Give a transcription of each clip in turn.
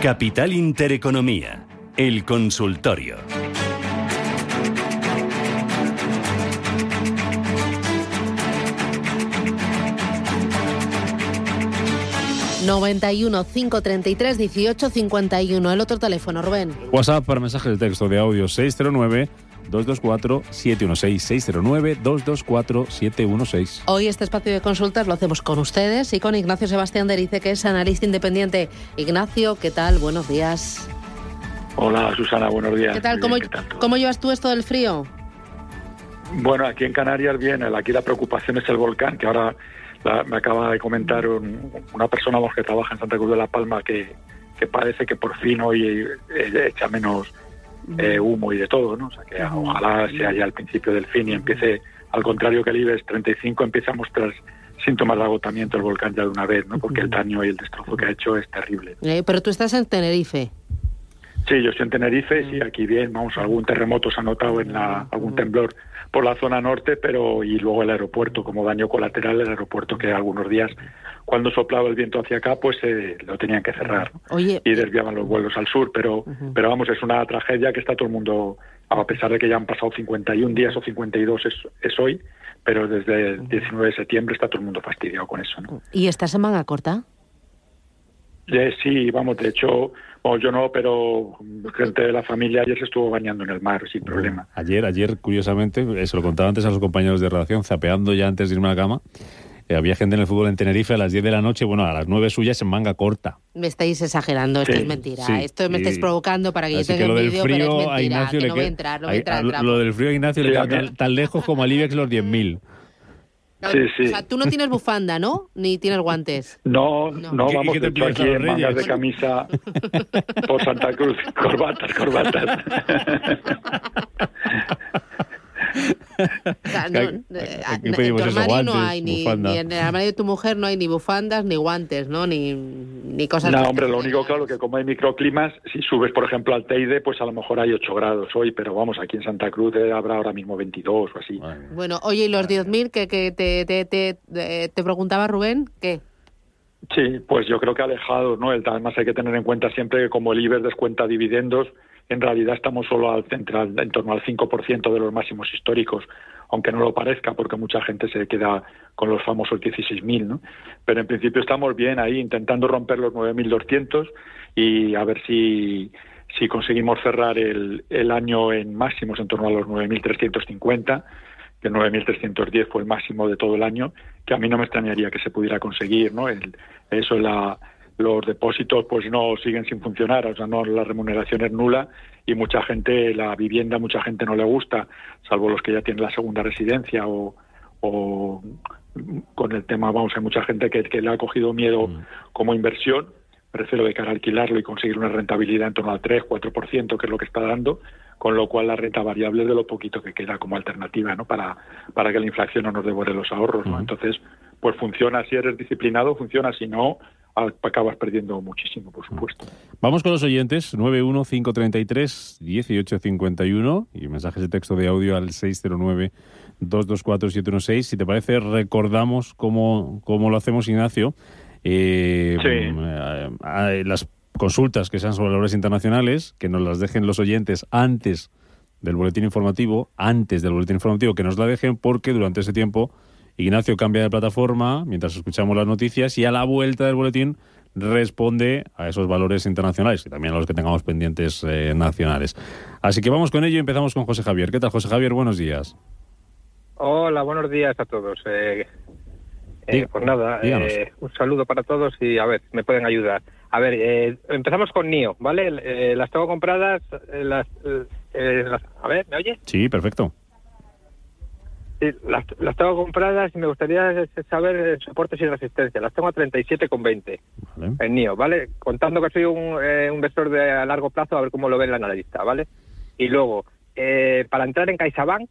Capital Intereconomía, el consultorio. ...91 533 18 51. El otro teléfono, Rubén. WhatsApp para mensajes de texto de audio 609 224-716-609-224-716. Hoy este espacio de consultas lo hacemos con ustedes y con Ignacio Sebastián Derice, que es analista independiente. Ignacio, ¿qué tal? Buenos días. Hola, Susana, buenos días. ¿Qué tal? ¿Cómo, ¿Cómo llevas tú esto del frío? Bueno, aquí en Canarias bien, aquí la preocupación es el volcán, que ahora me acaba de comentar una persona que trabaja en Santa Cruz de la Palma que, que parece que por fin hoy eh, echa menos eh, humo y de todo, ¿no? O sea que ojalá sea ya el principio del fin y empiece, al contrario que el IBEX 35, empiece a mostrar síntomas de agotamiento el volcán ya de una vez, ¿no? Porque el daño y el destrozo que ha hecho es terrible. Eh, pero tú estás en Tenerife. Sí, yo estoy en Tenerife, sí, aquí bien, vamos, algún terremoto se ha notado en la, algún temblor por la zona norte, pero y luego el aeropuerto, como daño colateral, el aeropuerto que algunos días, cuando soplaba el viento hacia acá, pues eh, lo tenían que cerrar y desviaban los vuelos al sur, pero, pero vamos, es una tragedia que está todo el mundo, a pesar de que ya han pasado 51 días o 52 es, es hoy, pero desde el 19 de septiembre está todo el mundo fastidiado con eso. ¿no? ¿Y esta semana corta? Eh, sí, vamos, de hecho, yo no, pero gente de la familia ayer se estuvo bañando en el mar sin problema. Ayer, ayer, curiosamente, se lo contaba antes a los compañeros de relación, zapeando ya antes de irme a la cama, eh, había gente en el fútbol en Tenerife a las 10 de la noche, bueno, a las 9 suyas en manga corta. Me estáis exagerando, esto es mentira. esto me estáis provocando para que yo tenga el vídeo, pero es mentira, que no voy a entrar, no voy a entrar. Lo, del frío a Ignacio le queda tan, lejos como al IBEX los 10.000. Sí, sí. O sea, tú no tienes bufanda, ¿no? Ni tienes guantes. No, no, vamos, de hecho aquí en mangas de camisa por Santa Cruz, corbatas, corbatas. en tu armario no hay ni, en el armario de tu mujer no hay ni bufandas ni guantes, ¿no? Ni, ni cosas. No, hombre, lo único claro que como hay microclimas, si subes por ejemplo al Teide, pues a lo mejor hay 8 grados hoy, pero vamos, aquí en Santa Cruz habrá ahora mismo 22 o así. Bueno, oye, ¿y los 10.000 que, que te, te, te, te preguntaba Rubén? ¿Qué? Sí, pues yo creo que alejado, ¿no? Además hay que tener en cuenta siempre que como el IBER descuenta dividendos, en realidad estamos solo al central, en torno al 5% de los máximos históricos, aunque no lo parezca, porque mucha gente se queda con los famosos 16.000, ¿no? Pero en principio estamos bien ahí, intentando romper los 9.200 y a ver si, si conseguimos cerrar el, el año en máximos en torno a los 9.350 que 9.310 fue el máximo de todo el año, que a mí no me extrañaría que se pudiera conseguir, ¿no? El, eso, la, los depósitos pues no siguen sin funcionar, o sea, no la remuneración es nula y mucha gente, la vivienda, mucha gente no le gusta, salvo los que ya tienen la segunda residencia o, o con el tema, vamos, hay mucha gente que, que le ha cogido miedo mm. como inversión, me refiero de cara a alquilarlo y conseguir una rentabilidad en torno al 3, 4%, que es lo que está dando, con lo cual la renta variable es de lo poquito que queda como alternativa, ¿no? Para, para que la inflación no nos devore los ahorros, ¿no? Entonces, pues funciona si eres disciplinado, funciona si no, acabas perdiendo muchísimo, por supuesto. Vamos con los oyentes, 915331851 y mensajes de texto de audio al 609-224-716. Si te parece, recordamos cómo, cómo lo hacemos, Ignacio. Eh, eh, las consultas que sean sobre valores internacionales, que nos las dejen los oyentes antes del boletín informativo, antes del boletín informativo, que nos la dejen porque durante ese tiempo Ignacio cambia de plataforma mientras escuchamos las noticias y a la vuelta del boletín responde a esos valores internacionales y también a los que tengamos pendientes eh, nacionales. Así que vamos con ello y empezamos con José Javier. ¿Qué tal, José Javier? Buenos días. Hola, buenos días a todos. Eh, eh, pues nada, un saludo para todos y a ver, me pueden ayudar. A ver, eh, empezamos con NIO, ¿vale? Eh, las tengo compradas, eh, las, a ver, ¿me oye? Sí, perfecto. Sí, las, tengo compradas y me gustaría saber soportes y resistencia. Las tengo a 37,20 vale. en NIO, ¿vale? Contando que soy un, eh, inversor de a largo plazo, a ver cómo lo ve el analista, ¿vale? Y luego, eh, para entrar en CaixaBank,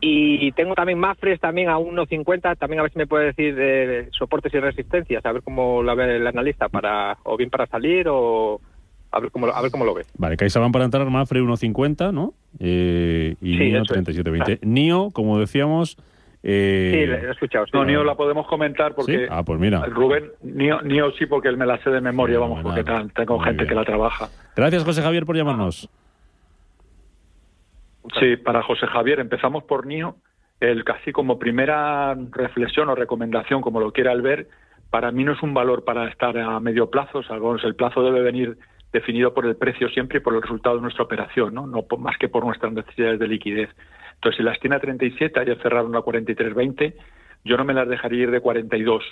y tengo también Mafres también a 1.50, también a ver si me puede decir de soportes y resistencias, a ver cómo lo ve el analista, para o bien para salir o a ver cómo, a ver cómo lo ve. Vale, CaixaBank para entrar, Mafre 1.50, ¿no? Eh, y sí, NIO 37.20. NIO, como decíamos... Eh... Sí, lo he escuchado. No, NIO la podemos comentar porque... Ah, pues mira. Rubén, NIO, NIO sí porque él me la sé de memoria, vamos, porque tengo gente que la trabaja. Gracias, José Javier, por llamarnos. Sí, para José Javier, empezamos por NIO. El casi como primera reflexión o recomendación, como lo quiera el ver, para mí no es un valor para estar a medio plazo, salvo el plazo debe venir definido por el precio siempre y por el resultado de nuestra operación, no, no más que por nuestras necesidades de liquidez. Entonces, si las tiene a 37, ayer cerraron a 43.20, yo no me las dejaría ir de 42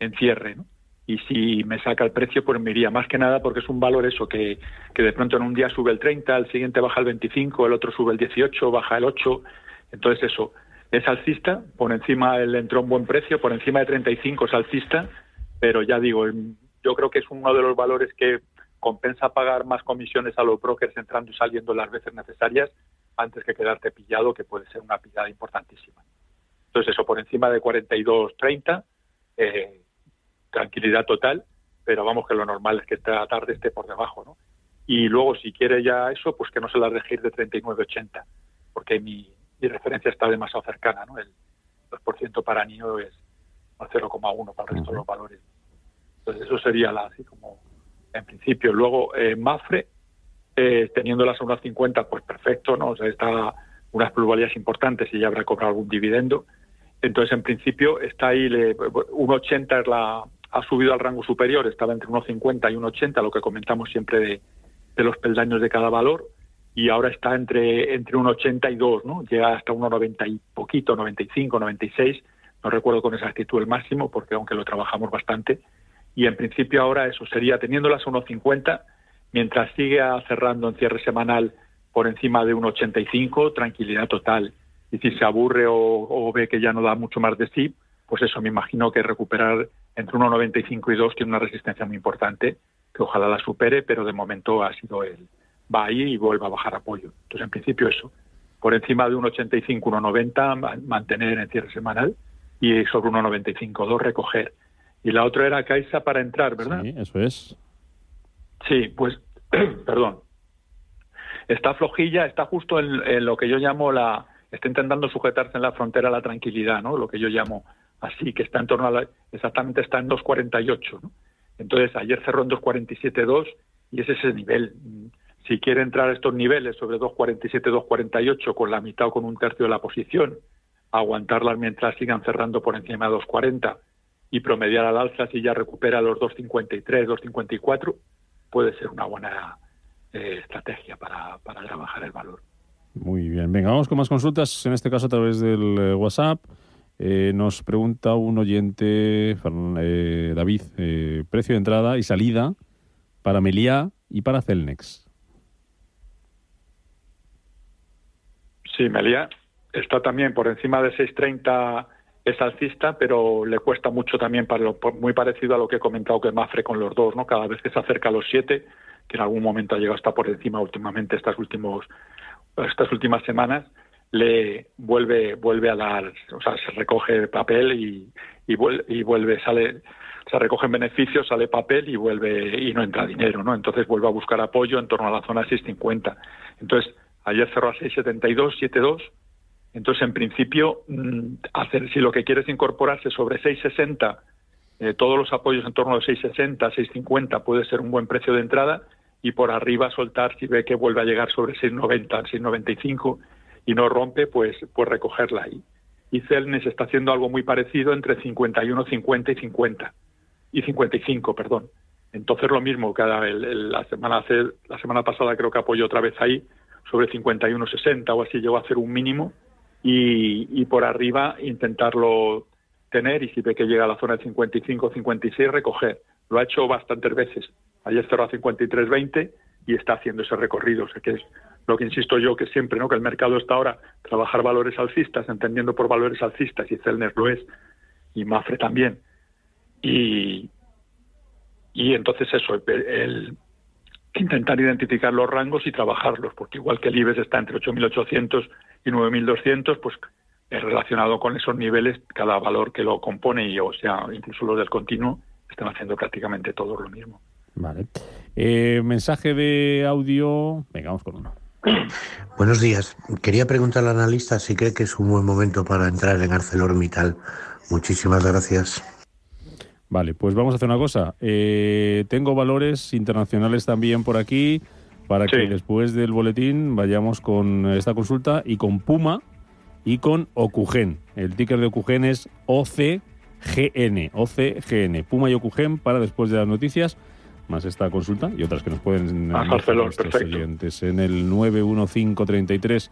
en cierre, ¿no? Y si me saca el precio, pues me iría más que nada porque es un valor eso, que, que de pronto en un día sube el 30, el siguiente baja el 25, el otro sube el 18, baja el 8. Entonces eso, es alcista, por encima él entró un buen precio, por encima de 35 es alcista, pero ya digo, yo creo que es uno de los valores que compensa pagar más comisiones a los brokers entrando y saliendo las veces necesarias antes que quedarte pillado, que puede ser una pillada importantísima. Entonces, eso por encima de 42.30, eh, tranquilidad total, pero vamos que lo normal es que esta tarde esté por debajo, ¿no? Y luego, si quiere ya eso, pues que no se las deje ir de 39.80, porque mi, mi referencia está demasiado cercana, ¿no? El 2% para NIO es 0,1 para el resto de los valores. Entonces, eso sería la, así como en principio. Luego, eh, Mafre, eh, teniendo las 1,50, pues perfecto, ¿no? O sea, está unas plusvalías importantes y ya habrá cobrado algún dividendo. Entonces, en principio, está ahí, 1,80 es la, ha subido al rango superior, estaba entre 1,50 y 1,80, lo que comentamos siempre de, de, los peldaños de cada valor, y ahora está entre, entre 1,80 y 2, ¿no? Llega hasta 1,90 y poquito, 95, 96, no recuerdo con exactitud el máximo, porque aunque lo trabajamos bastante, y en principio ahora eso sería teniéndolas a 1,50, mientras sigue cerrando en cierre semanal por encima de 1,85, tranquilidad total. Y si se aburre o, ve que ya no da mucho más de sí, pues eso me imagino que recuperar entre 1,95 y 2 tiene una resistencia muy importante, que ojalá la supere, pero de momento ha sido el va ahí y vuelve a bajar apoyo. Entonces, en principio eso, por encima de 1,85, 1,90 mantener en cierre semanal y sobre 1,95, 2 recoger y la otra era Caixa para entrar, ¿verdad? Sí, eso es. Sí, pues, perdón. Está flojilla, está justo en, lo que yo llamo la. Está intentando sujetarse en la frontera a la tranquilidad, ¿no? Lo que yo llamo así, que está en torno a la. Exactamente está en 2.48, ¿no? Entonces, ayer cerró en 2.47.2 y es ese nivel. Si quiere entrar a estos niveles sobre 2.47, 2.48 con la mitad o con un tercio de la posición, aguantarlas mientras sigan cerrando por encima de 2.40 y promediar al alza si ya recupera los 2,53, 2,54, puede ser una buena eh, estrategia para, para trabajar el valor. Muy bien, venga, vamos con más consultas, en este caso a través del eh, WhatsApp. Eh, nos pregunta un oyente, David, precio de entrada y salida para Meliá y para Celnex. Sí, Meliá está también por encima de 630 es alcista, pero le cuesta mucho también, para lo, muy parecido a lo que he comentado que Mafre con los dos, ¿no? Cada vez que se acerca a los siete, que en algún momento ha llegado hasta por encima últimamente estas últimos estas últimas semanas, le vuelve vuelve a dar, o sea, se recoge papel y, y, vuelve, y vuelve, sale, se recogen beneficios, sale papel y vuelve y no entra dinero, ¿no? Entonces vuelve a buscar apoyo en torno a la zona 650. Entonces, ayer cerró a 672, 72 entonces, en principio, mm, hacer, si lo que quieres incorporarse sobre 660, eh, todos los apoyos en torno a 660, 650 puede ser un buen precio de entrada y por arriba soltar si ve que vuelve a llegar sobre 690, 695 y no rompe, pues, pues recogerla ahí. Y Celnes está haciendo algo muy parecido entre 51, 50 y 50 y 55, perdón. Entonces lo mismo, cada la semana la semana pasada creo que apoyó otra vez ahí sobre 51, 60 o así llegó a hacer un mínimo y, por arriba intentarlo tener y si ve que llega a la zona de 55 56 recoger. Lo ha hecho bastantes veces. Ayer cerró a 53.20 y está haciendo ese recorrido. O sea que es lo que insisto yo que siempre, ¿no? Que el mercado está ahora trabajar valores alcistas, entendiendo por valores alcistas, y Celner lo es, y Mafre también. Y, y entonces eso, el, intentar identificar los rangos y trabajarlos, porque igual que el IBEX está entre 8.800 y 9.200, pues es relacionado con esos niveles, cada valor que lo compone, y o sea, incluso los del continuo, están haciendo prácticamente todo lo mismo. Vale. Eh, mensaje de audio. Venga, vamos con uno. Buenos días. Quería preguntar al analista si cree que es un buen momento para entrar en ArcelorMittal. Muchísimas gracias. Vale, pues vamos a hacer una cosa. Eh, tengo valores internacionales también por aquí para que después del boletín vayamos con esta consulta y con Puma y con Ocugen. El ticker de Ocugen es OCGN. OCGN. Puma y Ocugen para después de las noticias más esta consulta y otras que nos pueden hacer nuestros oyentes en el 91533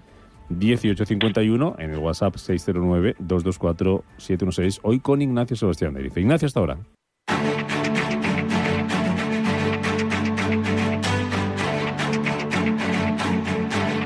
1851 en el WhatsApp 609 224 716 hoy con Ignacio Sebastián de Ignacio hasta ahora.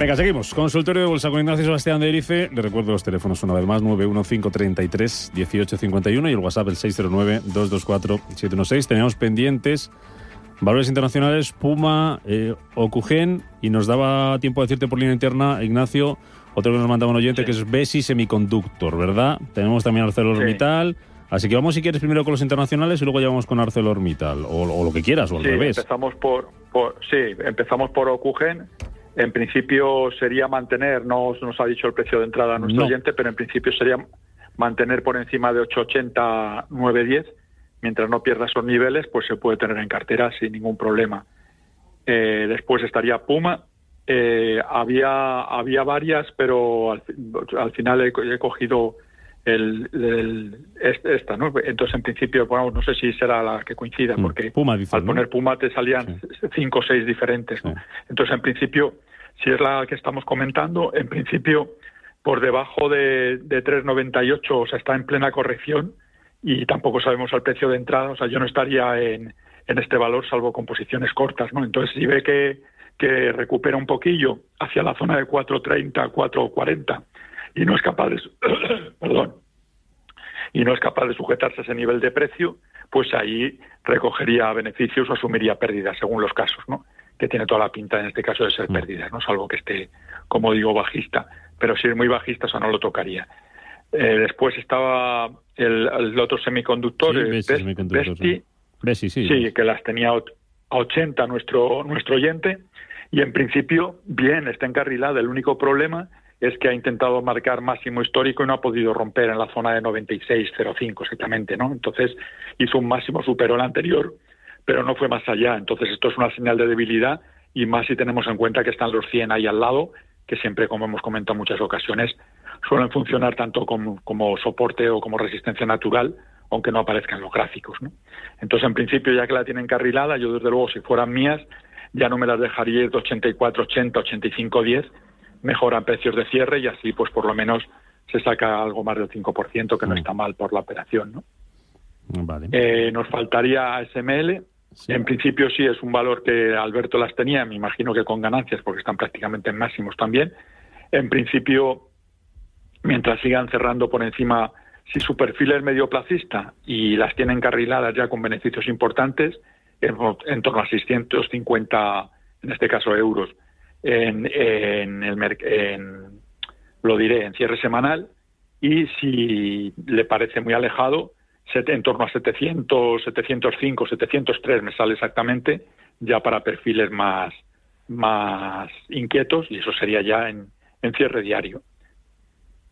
Venga, seguimos. Consultorio de Bolsa con Ignacio Sebastián de Erice. Le recuerdo los teléfonos una vez más, 91533 1851 y el WhatsApp el 609 224 716. Tenemos pendientes valores internacionales, Puma, eh, Ocugen y nos daba tiempo de decirte por línea interna, Ignacio, otro que nos mandaba un oyente que es Besi Semiconductor, ¿verdad? Tenemos también ArcelorMittal. Así que vamos si quieres primero con los internacionales y luego ya vamos con ArcelorMittal o, o lo que quieras o al revés. Empezamos por, por, sí, empezamos por Ocugen en principio sería mantener, no nos ha dicho el precio de entrada a nuestro oyente, pero en principio sería mantener por encima de 880, 910. Mientras no pierda esos niveles, pues se puede tener en cartera sin ningún problema. Eh, después estaría Puma. Eh, había, había varias, pero al, final he, cogido el, esta, ¿no? Entonces, en principio, bueno, no sé si será la que coincida, mm, porque al poner Puma te salían cinco o seis diferentes, Entonces, en principio, si es la que estamos comentando, en principio, por debajo de, de 3,98, o sea, está en plena corrección y tampoco sabemos el precio de entrada, o sea, yo no estaría en, en este valor salvo con posiciones cortas, ¿no? Entonces, si ve que, que recupera un poquillo hacia la zona de 4,30, 4,40 y no es capaz de, perdón, y no es capaz de sujetarse a ese nivel de precio, pues ahí recogería beneficios o asumiría pérdidas según los casos, ¿no? Que tiene toda la pinta en este caso de ser mm. pérdidas, no salvo que esté, como digo, bajista, pero si es muy bajista, eso no lo tocaría. Eh, después estaba el, otro semiconductor, sí, Besti, sí, sí, que las tenía a 80 nuestro, nuestro oyente, y en principio, bien, está encarrilada. El único problema es que ha intentado marcar máximo histórico y no ha podido romper en la zona de 96.05 exactamente, ¿no? Entonces hizo un máximo, superó el anterior, pero no fue más allá. Entonces esto es una señal de debilidad y más si tenemos en cuenta que están los 100 ahí al lado, que siempre, como hemos comentado en muchas ocasiones, suelen funcionar tanto como, como soporte o como resistencia natural, aunque no aparezcan los gráficos, ¿no? Entonces, en principio, ya que la tienen carrilada, yo desde luego, si fueran mías, ya no me las dejaría de 84, 80, 85, 10, mejoran precios de cierre y así pues por lo menos se saca algo más del 5%, que no mm. está mal por la operación. ¿no? Vale. Eh, nos faltaría ASML. En principio sí es un valor que Alberto las tenía, me imagino que con ganancias, porque están prácticamente en máximos también. En principio, mientras sigan cerrando por encima, si su perfil es medio placista y las tienen encarriladas ya con beneficios importantes, en, en torno a 650, en este caso euros, en, en el en, lo diré, en cierre semanal y si le parece muy alejado, en torno a 700, 705, 703 me sale exactamente, ya para perfiles más, más inquietos y eso sería ya en, en cierre diario.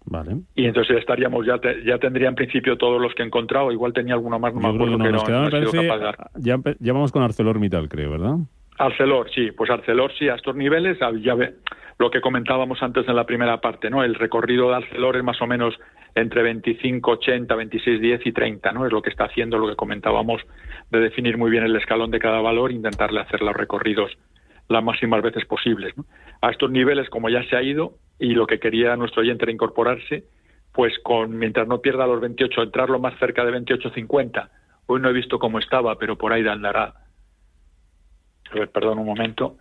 Vale. Y entonces estaríamos, ya, ya tendría en principio todos los que he encontrado, igual tenía alguno más, no me acuerdo, ya, ya vamos con ArcelorMittal, creo, ¿verdad? Arcelor, sí, pues Arcelor sí, a estos niveles, ya ve, lo que comentábamos antes en la primera parte, ¿no? El recorrido de Arcelor es más o menos entre 25, 80, 26, 10 y 30, ¿no? Es lo que está haciendo lo que comentábamos de definir muy bien el escalón de cada valor, intentarle hacer los recorridos las máximas veces posibles. ¿no? A estos niveles, como ya se ha ido, y lo que quería nuestro oyente era incorporarse, pues con mientras no pierda los 28, entrarlo más cerca de 28.50. Hoy no he visto cómo estaba, pero por ahí andará. A ver, perdón un momento.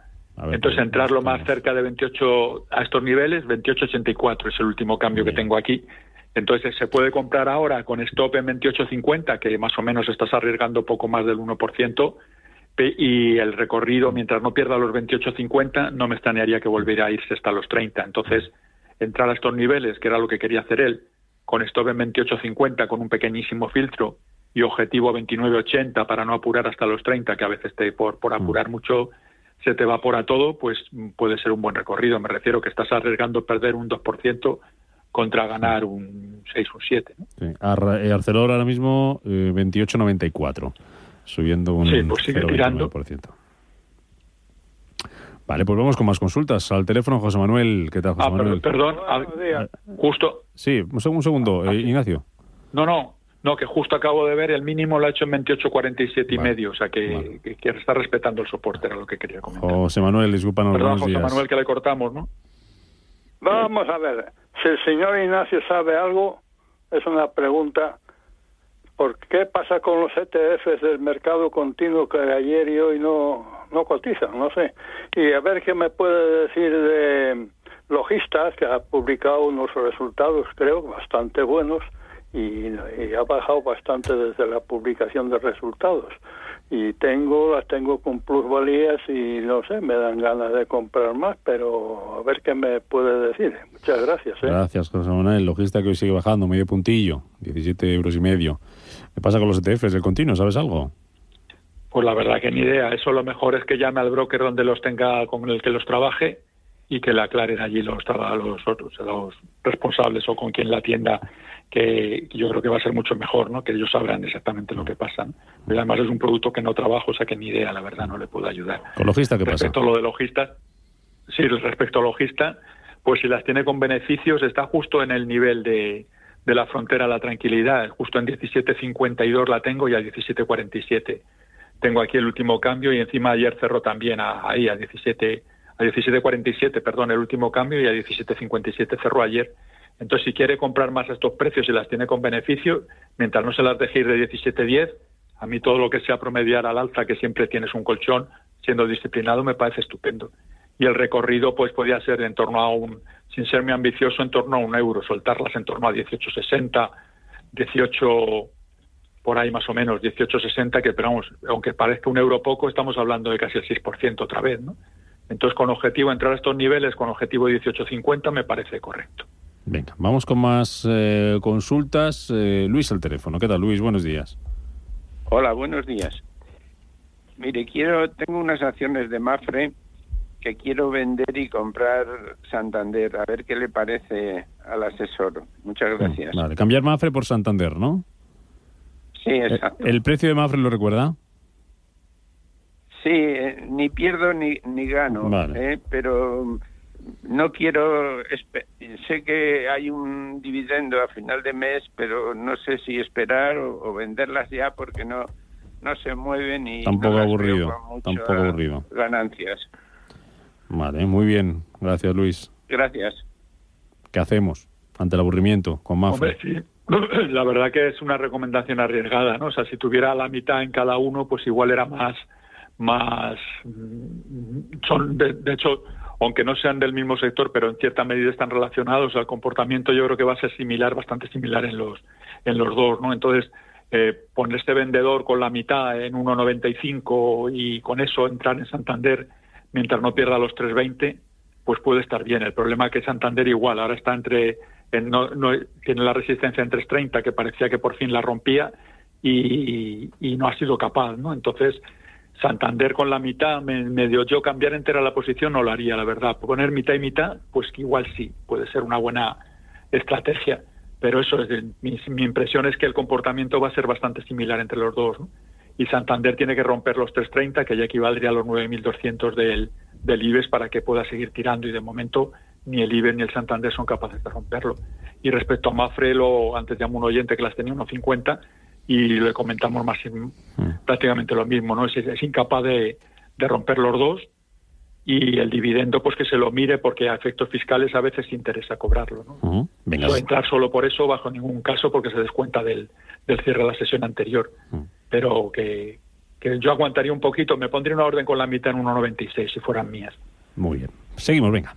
Entonces, entrarlo más cerca de 28 a estos niveles, 28.84 es el último cambio que tengo aquí. Entonces, se puede comprar ahora con stop en 28.50, que más o menos estás arriesgando poco más del 1%, y el recorrido, mientras no pierda los 28.50, no me extrañaría que volviera a irse hasta los 30. Entonces, entrar a estos niveles, que era lo que quería hacer él, con stop en 28.50, con un pequeñísimo filtro y objetivo 29.80 para no apurar hasta los 30, que a veces te, por, por mm. apurar mucho se te evapora todo, pues puede ser un buen recorrido. Me refiero que estás arriesgando perder un 2% contra ganar un 6 o un 7. ¿no? Sí. Eh, Arcelor ahora mismo eh, 28.94 subiendo un sí, pues sigue tirando. Vale, pues vamos con más consultas. Al teléfono, José Manuel. ¿Qué tal, José ah, Manuel? Perdón, justo. Sí, un, segundo, ah, eh, Ignacio. No, no, no, que justo acabo de ver, el mínimo lo ha hecho en 28.47 y medio, o sea que, que, está respetando el soporte, era lo que quería comentar. José Manuel, discúlpanos. Perdón, José Manuel, que le cortamos, ¿no? Vamos a ver, si el señor Ignacio sabe algo, es una pregunta ¿Por qué pasa con los ETFs del mercado continuo que ayer y hoy no, no cotizan? No sé. Y a ver qué me puede decir de Logistas, que ha publicado unos resultados, creo, bastante buenos y, ha bajado bastante desde la publicación de resultados. Y tengo, las tengo con plusvalías y no sé, me dan ganas de comprar más, pero a ver qué me puede decir. Muchas gracias. ¿eh? Gracias, José Manuel. Logista que hoy sigue bajando, medio puntillo, 17 euros y medio. ¿Qué pasa con los ETFs del continuo? ¿Sabes algo? Pues la verdad que ni idea. Eso lo mejor es que llame al broker donde los tenga, con el que los trabaje y que le aclaren allí los, los otros, los responsables o con quien la atienda, que yo creo que va a ser mucho mejor, ¿no? Que ellos sabrán exactamente lo que pasa. además es un producto que no trabajo, o sea que ni idea, la verdad, no le puedo ayudar. ¿Con logista qué pasa? Respecto a lo de logista, sí, respecto a logista, pues si las tiene con beneficios está justo en el nivel de, de la frontera a la tranquilidad. Justo en 17.52 la tengo y a 17.47 tengo aquí el último cambio y encima ayer cerró también ahí a 17 a 17.47, perdón, el último cambio y a 17.57 cerró ayer. Entonces, si quiere comprar más a estos precios y las tiene con beneficio, mientras no se las deje ir de 17.10, a mí todo lo que sea promediar al alza, que siempre tienes un colchón, siendo disciplinado, me parece estupendo. Y el recorrido, pues, podría ser en torno a un sin ser muy ambicioso, en torno a un euro, soltarlas en torno a 18,60, 18 por ahí más o menos, 18,60, que pero vamos, aunque parezca un euro poco, estamos hablando de casi el 6% otra vez, ¿no? Entonces, con objetivo entrar a estos niveles, con objetivo 18,50, me parece correcto. Venga, vamos con más eh, consultas. Eh, Luis, al teléfono. ¿Qué tal, Luis? Buenos días. Hola, buenos días. Mire, quiero, tengo unas acciones de Mafre que quiero vender y comprar Santander. A ver qué le parece al asesor. Muchas mm, gracias. Vale, cambiar Mafre por Santander, ¿no? Sí, eh, exacto. ¿El precio de Mafre lo recuerda? Sí, eh, ni pierdo ni, ni gano, eh, pero no quiero... Sé que hay un dividendo a final de mes, pero no sé si esperar o, venderlas ya porque no no se mueven y... Tampoco aburrido, tampoco aburrido. Ganancias. Vale, muy bien. Gracias, Luis. Gracias. ¿Qué hacemos ante el aburrimiento con Mafre? sí. La verdad que es una recomendación arriesgada, ¿no? O sea, si tuviera la mitad en cada uno, pues igual era más, más, son, de, hecho, aunque no sean del mismo sector, pero en cierta medida están relacionados, el comportamiento yo creo que va a ser similar, bastante similar en los, en los dos, ¿no? Entonces, eh, poner este vendedor con la mitad en 1,95 y con eso entrar en Santander mientras no pierda los 3.20, pues puede estar bien. El problema es que Santander igual, ahora está entre, no, tiene la resistencia en 3.30 que parecía que por fin la rompía y, no ha sido capaz, ¿no? Entonces, Santander con la mitad, medio yo cambiar entera la posición no lo haría, la verdad. Poner mitad y mitad, pues que igual sí, puede ser una buena estrategia. Pero eso es, mi, mi impresión es que el comportamiento va a ser bastante similar entre los dos. ¿no? y Santander tiene que romper los 330, que ya equivaldría a los 9.200 del, del IBEX para que pueda seguir tirando y de momento ni el IBEX ni el Santander son capaces de romperlo. Y respecto a Mafre, lo, antes llamó un oyente que las tenía 1.50 y le comentamos más mm. prácticamente lo mismo, ¿no? Es, es incapaz de, de romper los dos y el dividendo pues que se lo mire porque a efectos fiscales a veces interesa cobrarlo. ¿no? entrar solo por eso bajo ningún caso porque se descuenta del, del cierre de la sesión anterior. Pero que, que yo aguantaría un poquito, me pondría una orden con la mitad en 1,96 si fueran mías. Muy bien. Seguimos, venga.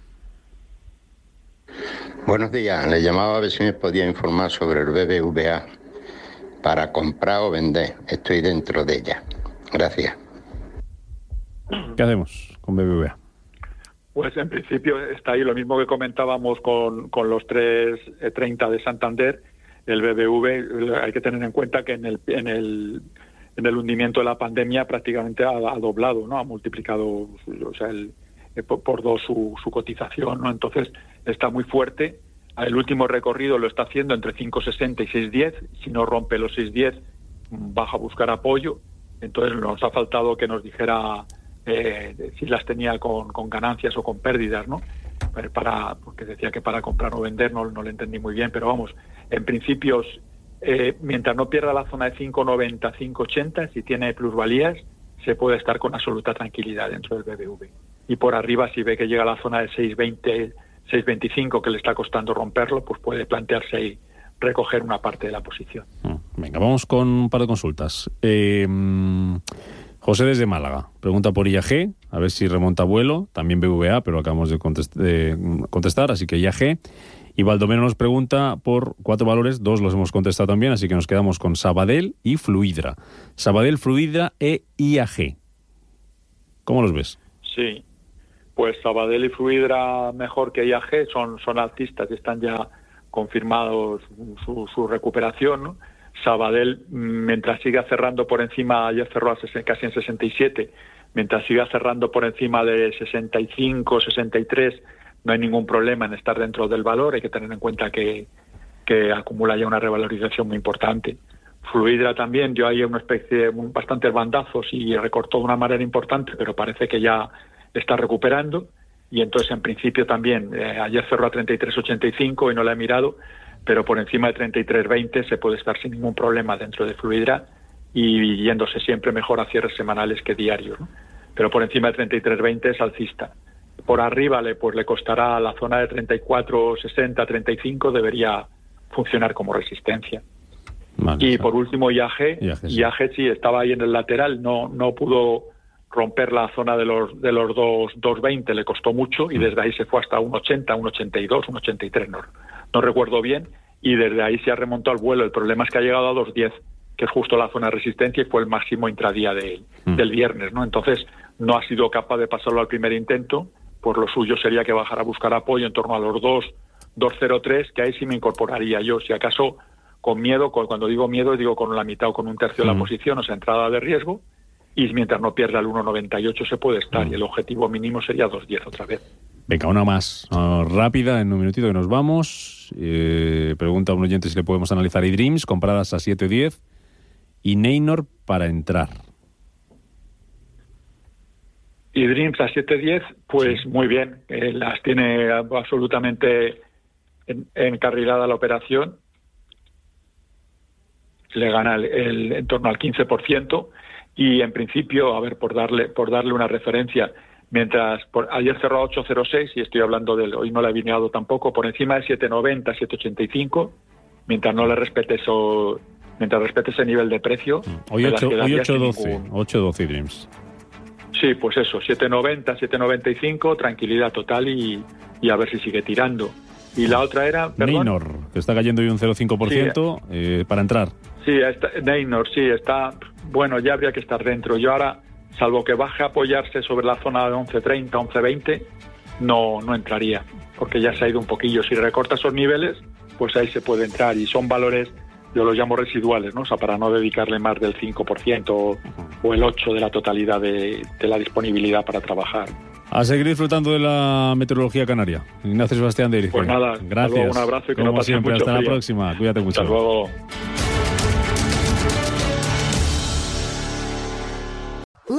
Buenos días, le llamaba a ver si me podía informar sobre el BBVA para comprar o vender. Estoy dentro de ella. Gracias. ¿Qué hacemos con BBVA? Pues en principio está ahí lo mismo que comentábamos con, con los 3.30 de Santander. El BBV hay que tener en cuenta que en el, en el, en el hundimiento de la pandemia prácticamente ha, doblado, ¿no? Ha multiplicado o sea, el, eh, por, dos su, su, cotización, ¿no? Entonces está muy fuerte. El último recorrido lo está haciendo entre 5.60 y 6.10. Si no rompe los 6.10, baja a buscar apoyo. Entonces nos ha faltado que nos dijera eh, si las tenía con, ganancias o con pérdidas, ¿no? Para, porque decía que para comprar o vender no, no lo entendí muy bien, pero vamos, en principios, eh, mientras no pierda la zona de 5,90, 5,80, si tiene plusvalías, se puede estar con absoluta tranquilidad dentro del BBV. Y por arriba, si ve que llega a la zona de 6,20, 6,25, que le está costando romperlo, pues puede plantearse ahí recoger una parte de la posición. Mm, venga, vamos con un par de consultas. Eh, José desde Málaga. Pregunta por IAG, a ver si remonta vuelo. También BVA, pero acabamos de, contestar, así que IAG. Y Baldomero nos pregunta por cuatro valores, dos los hemos contestado también, así que nos quedamos con Sabadell y Fluidra. Sabadell, Fluidra e IAG. ¿Cómo los ves? Sí, pues Sabadell y Fluidra mejor que IAG, son, son altistas y están ya confirmados su, su recuperación. Sabadell, mientras siga cerrando por encima, ayer cerró casi en 67, mientras siga cerrando por encima de 65, 63, no hay ningún problema en estar dentro del valor. Hay que tener en cuenta que, que acumula ya una revalorización muy importante. Fluidra también, yo hay una especie de bastantes bandazos y recortó de una manera importante, pero parece que ya está recuperando. Y entonces, en principio, también, eh, ayer cerró a 33,85 y no la he mirado, pero por encima de 33.20 se puede estar sin ningún problema dentro de Fluidra y yéndose siempre mejor a cierres semanales que diarios. Pero por encima de 33.20 es alcista. Por arriba le, pues, le costará la zona de 34.60, 35, debería funcionar como resistencia. y por último IAG, IAG, sí. estaba ahí en el lateral, no, no pudo romper la zona de los de los 2.20, le costó mucho y desde ahí se fue hasta 1.80, 1.82, 1.83. No, no recuerdo bien, y desde ahí se ha remontado el vuelo. El problema es que ha llegado a 2.10, que es justo la zona de resistencia y fue el máximo intradía de, mm. del viernes, ¿no? Entonces no ha sido capaz de pasarlo al primer intento, pues lo suyo sería que bajara a buscar apoyo en torno a los 2, 2.03, que ahí sí me incorporaría yo, si acaso con miedo, cuando digo miedo digo con la mitad o con un tercio de la mm. posición, o sea, entrada de riesgo, y mientras no pierda el 1,98 se puede estar, y el objetivo mínimo sería 2,10 otra vez. Venga, una más rápida, en un minutito que nos vamos. Eh, pregunta a un oyente si le podemos analizar eDreams, compradas a 7.10 y Neynor para entrar. eDreams a 7.10, pues muy bien, eh, las tiene absolutamente encarrilada la operación. Le gana el, en torno al 15% y en principio, a ver, por darle, por darle una referencia, mientras por, ayer cerró a 8.06 y estoy hablando del hoy no le he alineado tampoco por encima de 7.90 7.85 mientras no le respete eso mientras respete ese nivel de precio mm. hoy 8.12 8.12 Dreams sí pues eso 7.90 7.95 tranquilidad total y, y, a ver si sigue tirando. Y la otra era Neynor que está cayendo hoy un 0.5% eh, para entrar. Sí Neynor sí está bueno ya habría que estar dentro yo ahora salvo que baje a apoyarse sobre la zona de 11.30, 11.20, no, no entraría, porque ya se ha ido un poquillo. Si recorta esos niveles, pues ahí se puede entrar y son valores, yo los llamo residuales, ¿no? O sea, para no dedicarle más del 5% o, el 8% de la totalidad de, la disponibilidad para trabajar. A seguir disfrutando de la meteorología canaria. Ignacio Sebastián de Pues nada, gracias. un abrazo y que Como siempre, hasta la próxima. Cuídate mucho. Hasta luego.